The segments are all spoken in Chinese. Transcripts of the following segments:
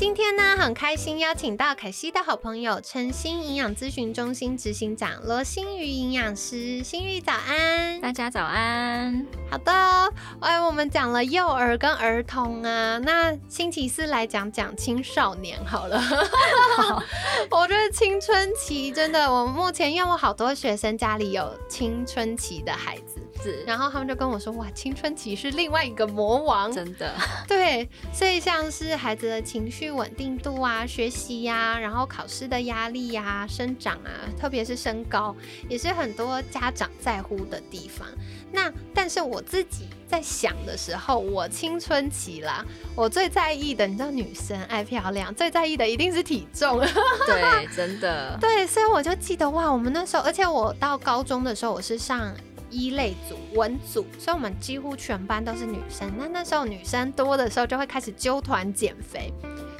今天呢，很开心邀请到凯西的好朋友诚心营养咨询中心执行长罗心瑜营养师，心瑜早安，大家早安。好的，哎，我们讲了幼儿跟儿童啊，那星期四来讲讲青少年好了。我觉得青春期真的，我目前因为我好多学生家里有青春期的孩子。然后他们就跟我说：“哇，青春期是另外一个魔王，真的。对，所以像是孩子的情绪稳定度啊、学习呀，然后考试的压力呀、生长啊，特别是身高，也是很多家长在乎的地方。那但是我自己在想的时候，我青春期啦，我最在意的，你知道，女生爱漂亮，最在意的一定是体重。对，真的。对，所以我就记得哇，我们那时候，而且我到高中的时候，我是上。一类组文组，所以我们几乎全班都是女生。那那时候女生多的时候，就会开始揪团减肥。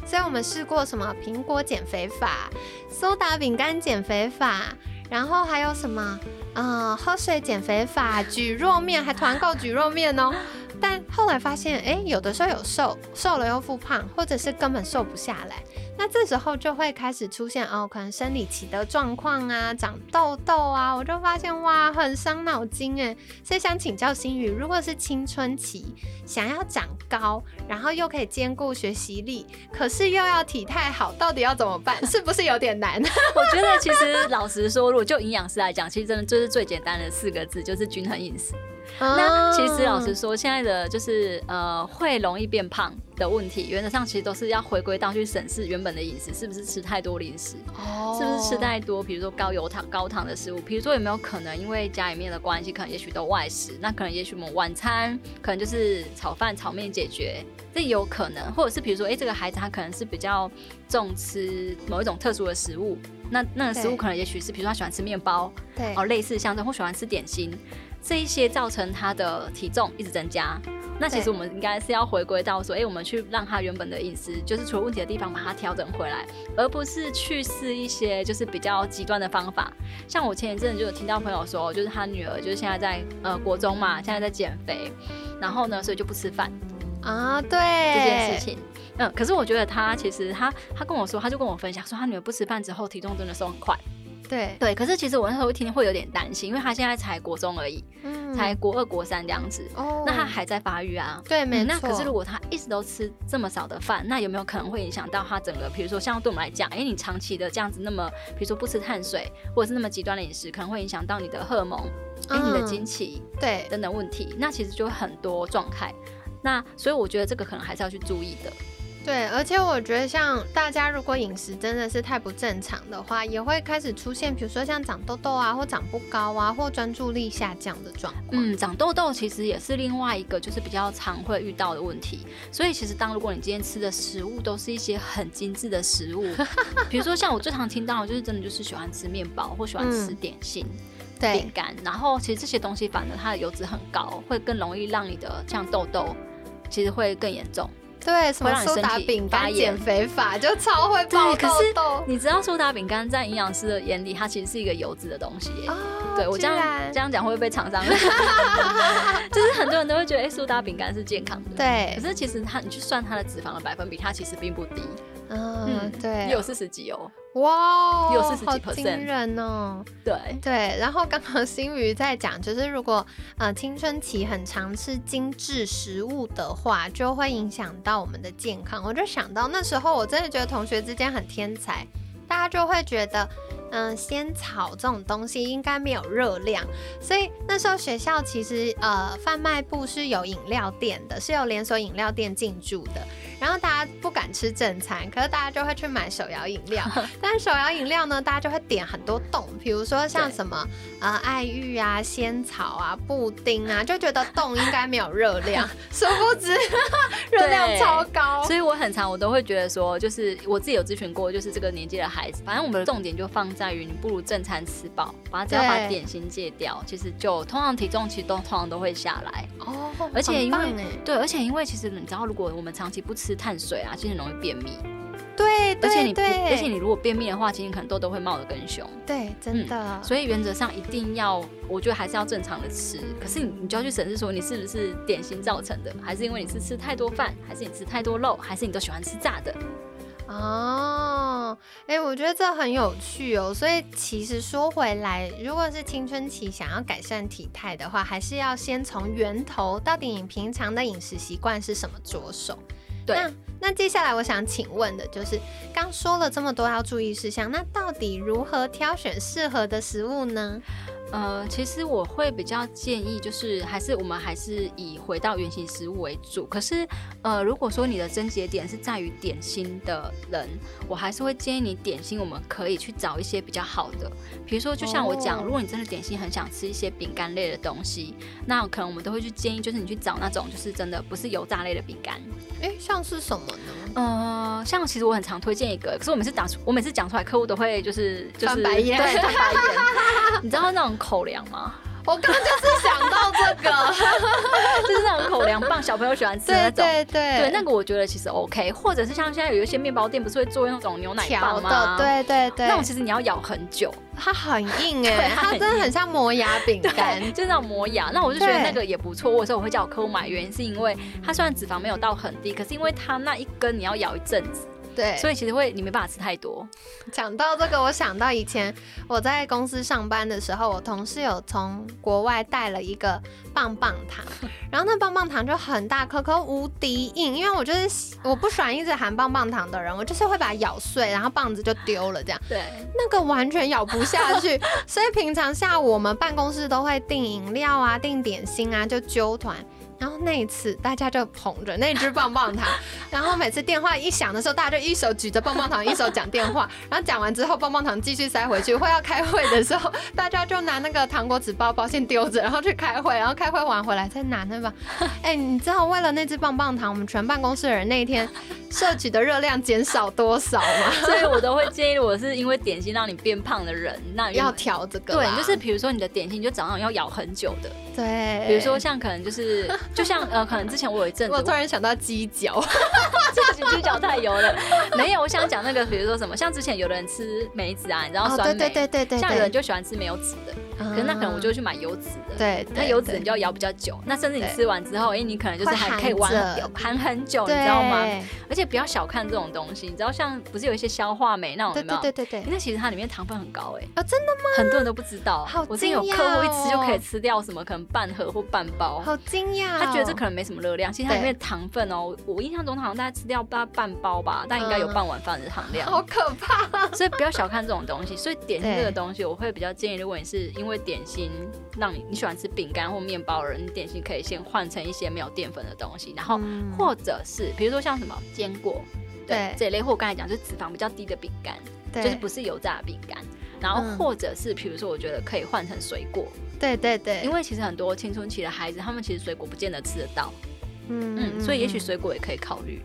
所以我们试过什么苹果减肥法、苏打饼干减肥法，然后还有什么啊喝水减肥法、举弱面，还团购举弱面哦。但后来发现，哎，有的时候有瘦，瘦了又复胖，或者是根本瘦不下来。那这时候就会开始出现哦，可能生理期的状况啊，长痘痘啊，我就发现哇，很伤脑筋哎。所以想请教心宇，如果是青春期想要长高，然后又可以兼顾学习力，可是又要体态好，到底要怎么办？是不是有点难？我觉得其实老实说，如果就营养师来讲，其实真的就是最简单的四个字，就是均衡饮食。那其实老实说，现在的就是呃，会容易变胖的问题，原则上其实都是要回归到去审视原本的饮食是不是吃太多零食，哦。是不是吃太多，比如说高油糖、高糖的食物，比如说有没有可能因为家里面的关系，可能也许都外食，那可能也许我们晚餐可能就是炒饭、炒面解决，这有可能，或者是比如说，哎，这个孩子他可能是比较重吃某一种特殊的食物，那那个食物可能也许是比如说他喜欢吃面包，对，哦，类似像这或喜欢吃点心。这一些造成他的体重一直增加，那其实我们应该是要回归到说，哎，我们去让他原本的饮食，就是出了问题的地方把它调整回来，而不是去试一些就是比较极端的方法。像我前一阵就有听到朋友说，就是他女儿就是现在在呃国中嘛，现在在减肥，然后呢，所以就不吃饭啊，对这件事情，嗯，可是我觉得他其实他他跟我说，他就跟我分享说，他女儿不吃饭之后体重真的瘦很快。对对，可是其实我那时候一听会有点担心，因为他现在才国中而已，才国二国三这样子，那他还在发育啊。对，没错。那可是如果他一直都吃这么少的饭，那有没有可能会影响到他整个，比如说像对我们来讲，哎，你长期的这样子，那么比如说不吃碳水，或者是那么极端的饮食，可能会影响到你的荷尔蒙，哎，你的经期，对，等等问题。那其实就很多状态。那所以我觉得这个可能还是要去注意的。对，而且我觉得像大家如果饮食真的是太不正常的话，也会开始出现，比如说像长痘痘啊，或长不高啊，或专注力下降的状况。嗯，长痘痘其实也是另外一个就是比较常会遇到的问题。所以其实当如果你今天吃的食物都是一些很精致的食物，比如说像我最常听到的就是真的就是喜欢吃面包或喜欢吃点心、饼干，然后其实这些东西反而它的油脂很高，会更容易让你的像痘痘其实会更严重。对，什么苏打饼干减肥法就超会爆痘痘。你知道苏打饼干在营养师的眼里，它其实是一个油脂的东西。对我这样这样讲会不会被厂商？就是很多人都会觉得，哎，苏打饼干是健康的。对，可是其实它，你去算它的脂肪的百分比，它其实并不低。嗯，对，有四十几哦。哇，有四十几 percent，惊人哦！对对，然后刚刚新宇在讲，就是如果呃青春期很常吃精致食物的话，就会影响到我们的健康。我就想到那时候，我真的觉得同学之间很天才，大家就会觉得，嗯，仙草这种东西应该没有热量，所以那时候学校其实呃贩卖部是有饮料店的，是有连锁饮料店进驻的。然后大家不敢吃正餐，可是大家就会去买手摇饮料。但手摇饮料呢，大家就会点很多冻，比如说像什么呃爱玉啊、仙草啊、布丁啊，就觉得冻应该没有热量，殊不知 热量超高。所以我很常我都会觉得说，就是我自己有咨询过，就是这个年纪的孩子，反正我们的重点就放在于你不如正餐吃饱，把只要把点心戒掉，其实就通常体重其实都通常都会下来哦。而且因为对，而且因为其实你知道，如果我们长期不吃碳水啊，其实很容易便秘。对，而且你不，而且你如果便秘的话，其实可能痘痘会冒得更凶。对，真的。所以原则上一定要，我觉得还是要正常的吃。可是你，你就要去审视说，你是不是点心造成的，还是因为你是吃太多饭，还是你吃太多肉，还是你都喜欢吃炸的？哦，哎，我觉得这很有趣哦。所以其实说回来，如果是青春期想要改善体态的话，还是要先从源头，到底你平常的饮食习惯是什么着手。那那接下来我想请问的就是，刚说了这么多要注意事项，那到底如何挑选适合的食物呢？呃，其实我会比较建议，就是还是我们还是以回到原型食物为主。可是，呃，如果说你的症结点是在于点心的人，我还是会建议你点心，我们可以去找一些比较好的。比如说，就像我讲，如果你真的点心很想吃一些饼干类的东西，那可能我们都会去建议，就是你去找那种就是真的不是油炸类的饼干。哎，像是什么呢？呃，像其实我很常推荐一个，可是我每次打出，我每次讲出来，客户都会就是就是翻白眼，对，翻白眼。你知道那种口粮吗？我刚刚就是想到这个，就是那种口粮棒，小朋友喜欢吃那种。对对对，对那个我觉得其实 OK，或者是像现在有一些面包店不是会做那种牛奶棒吗？对对对，那种其实你要咬很久，它很硬 哎，它真的很像磨牙饼 干，就那种磨牙。那我就觉得那个也不错，我说我会叫我客户买，原因是因为它虽然脂肪没有到很低，可是因为它那一根你要咬一阵子。对，所以其实会你没办法吃太多。讲到这个，我想到以前我在公司上班的时候，我同事有从国外带了一个棒棒糖，然后那棒棒糖就很大颗颗，无敌硬。因为我就是我不喜欢一直含棒棒糖的人，我就是会把它咬碎，然后棒子就丢了这样。对，那个完全咬不下去，所以平常下午我们办公室都会订饮料啊，订点心啊，就揪团。然后那一次，大家就捧着那只棒棒糖，然后每次电话一响的时候，大家就一手举着棒棒糖，一手讲电话。然后讲完之后，棒棒糖继续塞回去。会要开会的时候，大家就拿那个糖果纸包包先丢着，然后去开会。然后开会完回来再拿那把。哎，你知道为了那只棒棒糖，我们全办公室的人那一天摄取的热量减少多少吗？所以我都会建议，我是因为点心让你变胖的人，那要调这个。对，就是比如说你的点心，就早上要咬很久的。对，比如说像可能就是。就像呃，可能之前我有一阵子，我突然想到鸡脚，鸡鸡脚太油了。没有，我想讲那个，比如说什么，像之前有的人吃梅子啊，你知道酸梅，对对对对对，像有人就喜欢吃没有籽的。可是那可能我就去买油脂的，对，那油脂你就要咬比较久。那甚至你吃完之后，哎，你可能就是还可以玩含很久，你知道吗？而且不要小看这种东西，你知道像不是有一些消化酶那种有没有？对对对对那其实它里面糖分很高哎。啊，真的吗？很多人都不知道。好我真有客户一吃就可以吃掉什么，可能半盒或半包。好惊讶。他觉得这可能没什么热量，其实它里面的糖分哦，我印象中好像大概吃掉大概半包吧，但应该有半碗饭的糖量。好可怕。所以不要小看这种东西。所以点心这个东西，我会比较建议，如果你是因为点心。让你你喜欢吃饼干或面包的人，点心可以先换成一些没有淀粉的东西，然后或者是比如说像什么坚果，对这一类，或我刚才讲就是脂肪比较低的饼干，就是不是油炸的饼干，然后或者是比如说我觉得可以换成水果，对对对，因为其实很多青春期的孩子，他们其实水果不见得吃得到，嗯嗯，所以也许水果也可以考虑。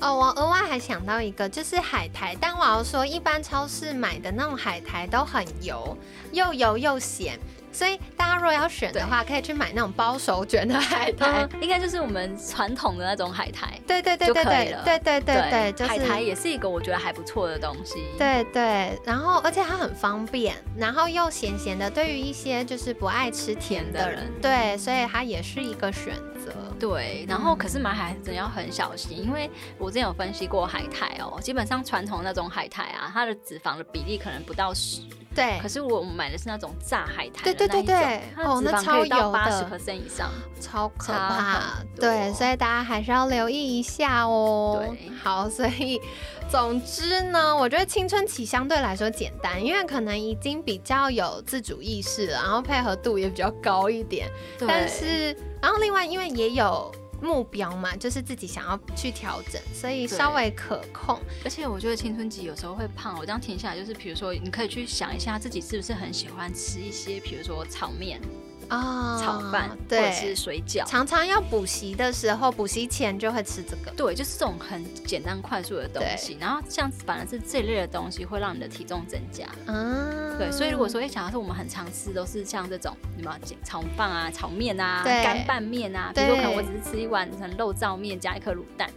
哦，我额外还想到一个，就是海苔，但我要说，一般超市买的那种海苔都很油，又油又咸。所以大家如果要选的话，可以去买那种包手卷的海苔，应该就是我们传统的那种海苔，对对对对对对对对对，海苔也是一个我觉得还不错的东西。对对，然后而且它很方便，然后又咸咸的，对于一些就是不爱吃甜的人，对，所以它也是一个选择。对，然后可是买海苔真要很小心，因为我之前有分析过海苔哦，基本上传统那种海苔啊，它的脂肪的比例可能不到十。对，可是我们买的是那种炸海苔，对对对对，哦，那超油的，十以上，超可怕。对，所以大家还是要留意一下哦。对，好，所以总之呢，我觉得青春期相对来说简单，因为可能已经比较有自主意识了，然后配合度也比较高一点。但是，然后另外因为也有。目标嘛，就是自己想要去调整，所以稍微可控。而且我觉得青春期有时候会胖，我这样停下来，就是比如说，你可以去想一下自己是不是很喜欢吃一些，比如说炒面。啊，炒饭或者是水饺，常常要补习的时候，补习前就会吃这个。对，就是这种很简单快速的东西。然后像反而是这类的东西会让你的体重增加。嗯，对。所以如果说哎，假如说我们很常吃都是像这种什么炒饭啊、炒面啊、干拌面啊，比如说可能我只是吃一碗成肉燥面加一颗卤蛋。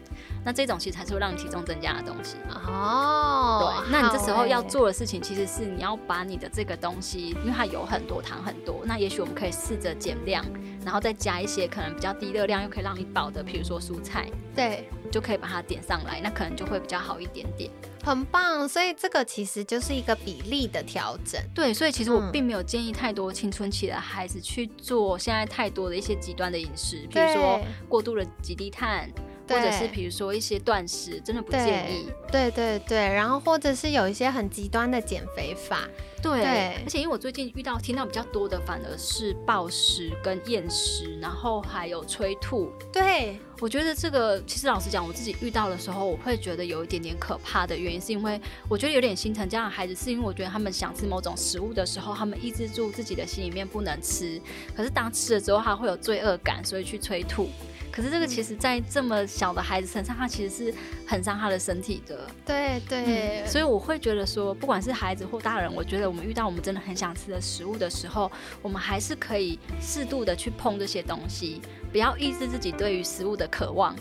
那这种其实才是会让你体重增加的东西哦。对，那你这时候要做的事情其实是你要把你的这个东西，因为它有很多糖很多，那也许我们可以试着减量，然后再加一些可能比较低热量又可以让你饱的，比如说蔬菜，对，就可以把它点上来，那可能就会比较好一点点。很棒，所以这个其实就是一个比例的调整。对，所以其实我并没有建议太多青春期的孩子去做现在太多的一些极端的饮食，比如说过度的极低碳。或者是比如说一些断食，真的不建议。对对对，然后或者是有一些很极端的减肥法。对，而且因为我最近遇到听到比较多的，反而是暴食跟厌食，然后还有催吐。对，我觉得这个其实老实讲，我自己遇到的时候，我会觉得有一点点可怕的原因，是因为我觉得有点心疼这样的孩子，是因为我觉得他们想吃某种食物的时候，他们抑制住自己的心里面不能吃，可是当吃了之后，他会有罪恶感，所以去催吐。可是这个其实，在这么小的孩子身上，他其实是很伤他的身体的。对对，所以我会觉得说，不管是孩子或大人，我觉得我们遇到我们真的很想吃的食物的时候，我们还是可以适度的去碰这些东西，不要抑制自己对于食物的渴望。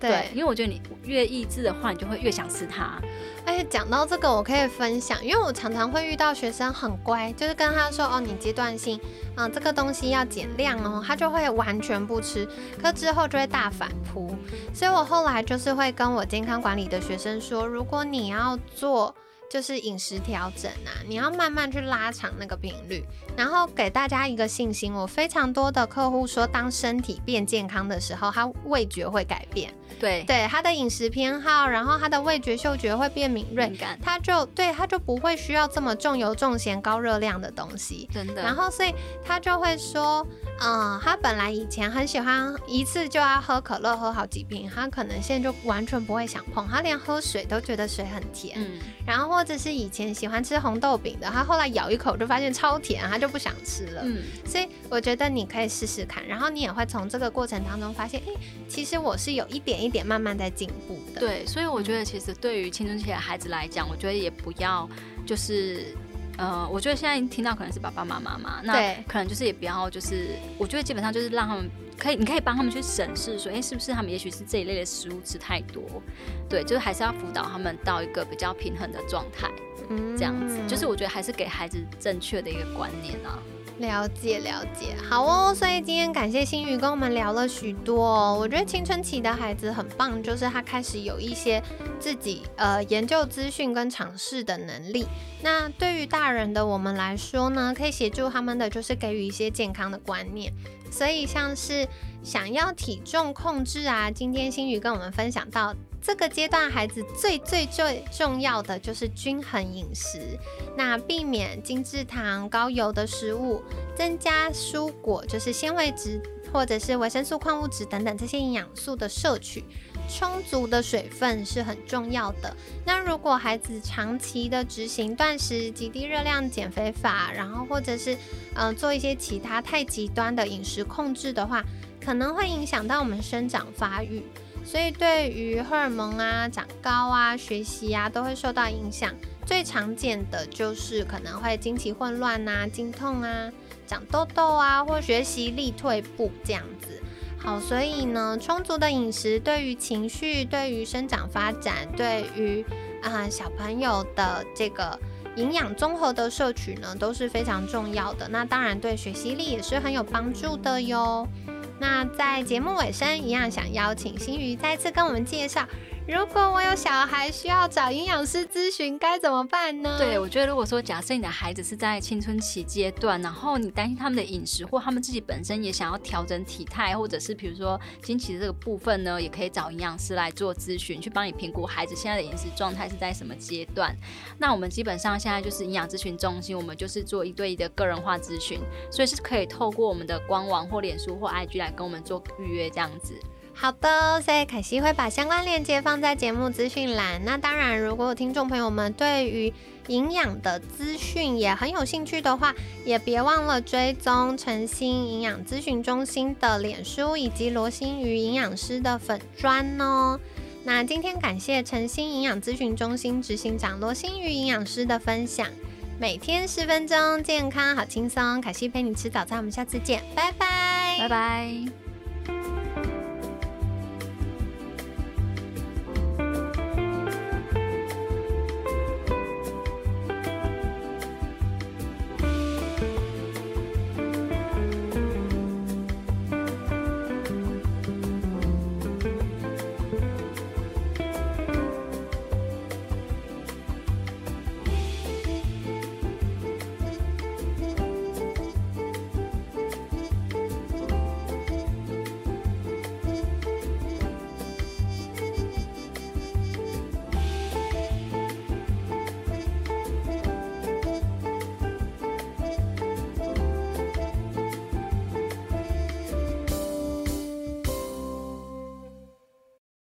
对，因为我觉得你越抑制的话，你就会越想吃它。而且讲到这个，我可以分享，因为我常常会遇到学生很乖，就是跟他说：“哦，你阶段性，嗯，这个东西要减量哦。”他就会完全不吃，可之后就会大反扑。所以我后来就是会跟我健康管理的学生说：“如果你要做。”就是饮食调整啊，你要慢慢去拉长那个频率，然后给大家一个信心。我非常多的客户说，当身体变健康的时候，他味觉会改变。对对，他的饮食偏好，然后他的味觉、嗅觉会变敏锐，他就对他就不会需要这么重油、重咸、高热量的东西。真的。然后所以他就会说。嗯，他本来以前很喜欢一次就要喝可乐，喝好几瓶，他可能现在就完全不会想碰，他连喝水都觉得水很甜。嗯，然后或者是以前喜欢吃红豆饼的，他后来咬一口就发现超甜，他就不想吃了。嗯，所以我觉得你可以试试看，然后你也会从这个过程当中发现，哎，其实我是有一点一点慢慢在进步的。对，所以我觉得其实对于青春期的孩子来讲，我觉得也不要就是。呃，我觉得现在听到可能是爸爸妈妈嘛，那可能就是也不要，就是我觉得基本上就是让他们可以，你可以帮他们去审视，说，哎，是不是他们也许是这一类的食物吃太多，对，就是还是要辅导他们到一个比较平衡的状态，嗯这样子，就是我觉得还是给孩子正确的一个观念啊。了解了解，好哦。所以今天感谢新宇跟我们聊了许多。我觉得青春期的孩子很棒，就是他开始有一些自己呃研究资讯跟尝试的能力。那对于大人的我们来说呢，可以协助他们的就是给予一些健康的观念。所以像是想要体重控制啊，今天新宇跟我们分享到。这个阶段，孩子最最最重要的就是均衡饮食，那避免精制糖、高油的食物，增加蔬果，就是纤维质或者是维生素、矿物质等等这些营养素的摄取，充足的水分是很重要的。那如果孩子长期的执行断食、极低热量减肥法，然后或者是嗯做一些其他太极端的饮食控制的话，可能会影响到我们生长发育。所以，对于荷尔蒙啊、长高啊、学习啊，都会受到影响。最常见的就是可能会经期混乱啊、经痛啊、长痘痘啊，或学习力退步这样子。好，所以呢，充足的饮食对于情绪、对于生长发展、对于啊小朋友的这个营养综合的摄取呢，都是非常重要的。那当然，对学习力也是很有帮助的哟。那在节目尾声，一样想邀请新宇再次跟我们介绍。如果我有小孩需要找营养师咨询，该怎么办呢？对，我觉得如果说假设你的孩子是在青春期阶段，然后你担心他们的饮食，或他们自己本身也想要调整体态，或者是比如说经期的这个部分呢，也可以找营养师来做咨询，去帮你评估孩子现在的饮食状态是在什么阶段。那我们基本上现在就是营养咨询中心，我们就是做一对一的个人化咨询，所以是可以透过我们的官网或脸书或 IG 来跟我们做预约这样子。好的，所以凯西会把相关链接放在节目资讯栏。那当然，如果听众朋友们对于营养的资讯也很有兴趣的话，也别忘了追踪诚心营养咨询中心的脸书以及罗心瑜营养师的粉砖哦。那今天感谢诚心营养咨询中心执行长罗心瑜营养师的分享。每天十分钟，健康好轻松。凯西陪你吃早餐，我们下次见，拜拜，拜拜。